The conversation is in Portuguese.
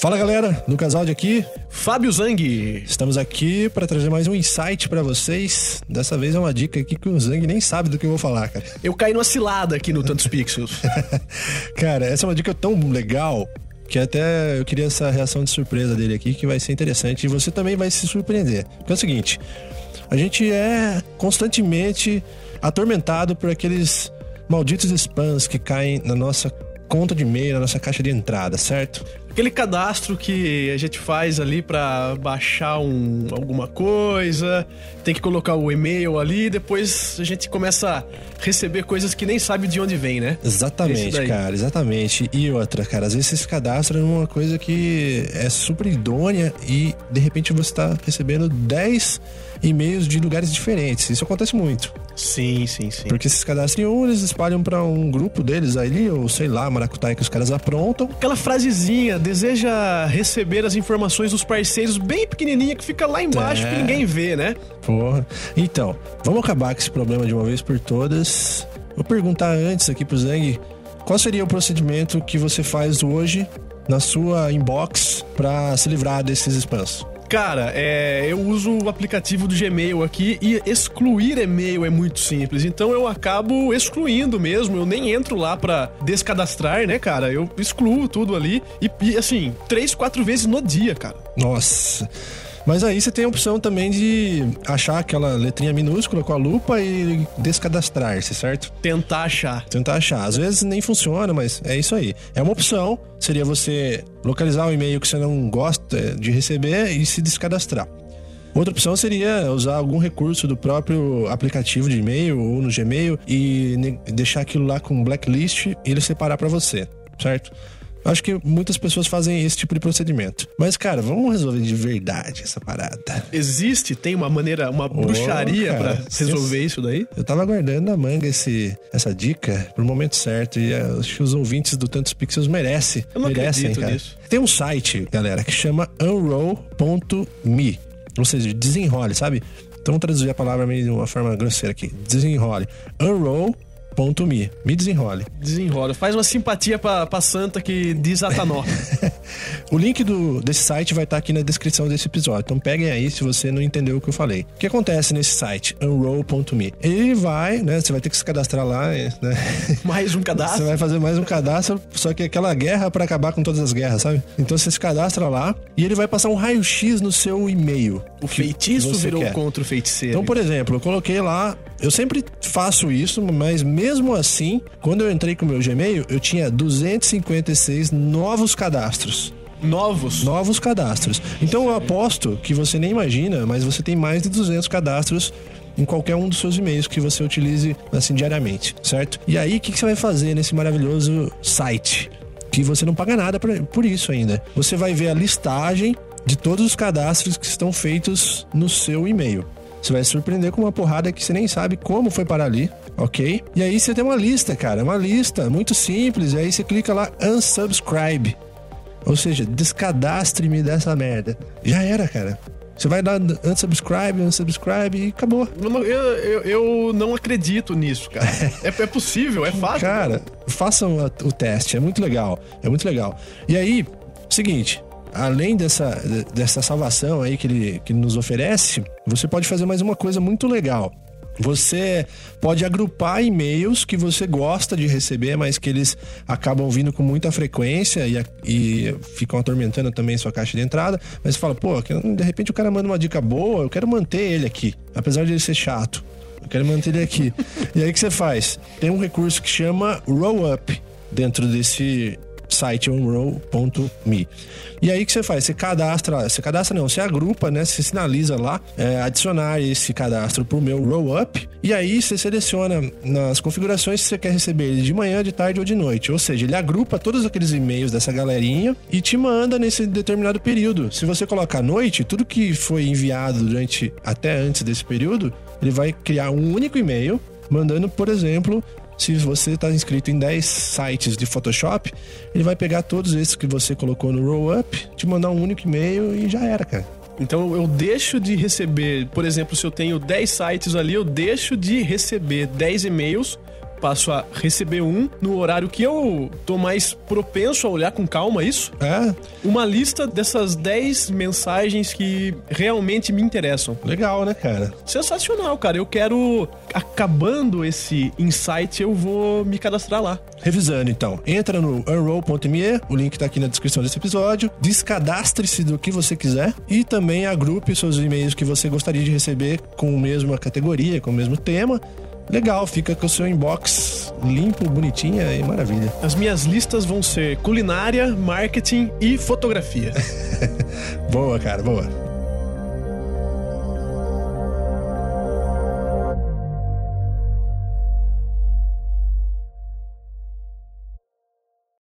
Fala galera, Lucas Aldi aqui. Fábio Zang. Estamos aqui para trazer mais um insight para vocês. Dessa vez é uma dica aqui que o Zang nem sabe do que eu vou falar, cara. Eu caí numa cilada aqui no Tantos Pixels. cara, essa é uma dica tão legal que até eu queria essa reação de surpresa dele aqui, que vai ser interessante e você também vai se surpreender. Porque é o seguinte, a gente é constantemente atormentado por aqueles malditos spams que caem na nossa conta de e-mail, na nossa caixa de entrada, certo? Aquele cadastro que a gente faz ali para baixar um, alguma coisa, tem que colocar o e-mail ali, depois a gente começa a receber coisas que nem sabe de onde vem, né? Exatamente, cara, exatamente. E outra, cara, às vezes você se cadastra numa coisa que é super idônea e de repente você tá recebendo 10 e-mails de lugares diferentes. Isso acontece muito. Sim, sim, sim. Porque esses cadastros um, eles espalham para um grupo deles ali, ou sei lá, maracutaia que os caras aprontam. Aquela frasezinha, deseja receber as informações dos parceiros bem pequenininha que fica lá embaixo é. que ninguém vê, né? Porra. Então, vamos acabar com esse problema de uma vez por todas. Vou perguntar antes aqui pro Zang, qual seria o procedimento que você faz hoje na sua inbox para se livrar desses spams? Cara, é, eu uso o aplicativo do Gmail aqui e excluir e-mail é muito simples. Então eu acabo excluindo mesmo. Eu nem entro lá pra descadastrar, né, cara? Eu excluo tudo ali e, e assim, três, quatro vezes no dia, cara. Nossa. Mas aí você tem a opção também de achar aquela letrinha minúscula com a lupa e descadastrar-se, certo? Tentar achar. Tentar achar. Às vezes nem funciona, mas é isso aí. É uma opção. Seria você localizar o e-mail que você não gosta de receber e se descadastrar. Outra opção seria usar algum recurso do próprio aplicativo de e-mail ou no Gmail e deixar aquilo lá com blacklist e ele separar para você, certo? Acho que muitas pessoas fazem esse tipo de procedimento. Mas, cara, vamos resolver de verdade essa parada. Existe? Tem uma maneira, uma bruxaria para resolver isso daí? Eu tava guardando na manga esse, essa dica pro momento certo e acho que os ouvintes do Tantos Pixels merecem. Eu não merecem, acredito cara. nisso. Tem um site, galera, que chama unroll.me. Ou seja, desenrole, sabe? Então, vamos traduzir a palavra meio de uma forma grosseira aqui. Desenrole. Unroll.me me. Me desenrole. Desenrola. Faz uma simpatia pra, pra santa que desata nó. o link do, desse site vai estar tá aqui na descrição desse episódio. Então peguem aí se você não entendeu o que eu falei. O que acontece nesse site? Unroll.me. Ele vai, né? Você vai ter que se cadastrar lá, né? Mais um cadastro? Você vai fazer mais um cadastro, só que aquela guerra para acabar com todas as guerras, sabe? Então você se cadastra lá e ele vai passar um raio-x no seu e-mail. O feitiço virou quer. contra o feiticeiro. Então, por exemplo, eu coloquei lá eu sempre faço isso, mas mesmo assim, quando eu entrei com o meu Gmail, eu tinha 256 novos cadastros. Novos? Novos cadastros. Então eu aposto que você nem imagina, mas você tem mais de 200 cadastros em qualquer um dos seus e-mails que você utilize assim diariamente, certo? E aí, o que, que você vai fazer nesse maravilhoso site? Que você não paga nada por, isso ainda. Você vai ver a listagem de todos os cadastros que estão feitos no seu e-mail. Você vai se surpreender com uma porrada que você nem sabe como foi parar ali, ok? E aí você tem uma lista, cara, uma lista muito simples. E aí você clica lá unsubscribe. Ou seja, descadastre-me dessa merda. Já era, cara. Você vai dar unsubscribe, unsubscribe e acabou. Eu, eu, eu não acredito nisso, cara. é, é possível, é fácil. Cara, façam o teste, é muito legal. É muito legal. E aí, seguinte, além dessa, dessa salvação aí que ele, que ele nos oferece, você pode fazer mais uma coisa muito legal. Você pode agrupar e-mails que você gosta de receber, mas que eles acabam vindo com muita frequência e, e ficam atormentando também sua caixa de entrada. Mas você fala, pô, de repente o cara manda uma dica boa, eu quero manter ele aqui, apesar de ele ser chato. Eu quero manter ele aqui. e aí o que você faz? Tem um recurso que chama Roll Up dentro desse site onroll.me. E aí o que você faz? Você cadastra, você cadastra não, você agrupa, né? Você sinaliza lá, é, adicionar esse cadastro pro meu roll up e aí você seleciona nas configurações se você quer receber ele de manhã, de tarde ou de noite. Ou seja, ele agrupa todos aqueles e-mails dessa galerinha e te manda nesse determinado período. Se você colocar noite, tudo que foi enviado durante até antes desse período, ele vai criar um único e-mail mandando, por exemplo, se você está inscrito em 10 sites de Photoshop, ele vai pegar todos esses que você colocou no roll up, te mandar um único e-mail e já era, cara. Então eu deixo de receber, por exemplo, se eu tenho 10 sites ali, eu deixo de receber 10 e-mails passo a receber um no horário que eu tô mais propenso a olhar com calma isso. É, Uma lista dessas 10 mensagens que realmente me interessam. legal, né, cara? Sensacional, cara. Eu quero. Acabando esse insight, eu vou me cadastrar lá. Revisando então, entra no unroll.me, o link tá aqui na descrição desse episódio, descadastre-se do que você quiser e também agrupe seus e-mails que você gostaria de receber com a mesma categoria, com o mesmo tema. Legal, fica com o seu inbox limpo, bonitinho e maravilha. As minhas listas vão ser culinária, marketing e fotografia. Boa, cara, boa.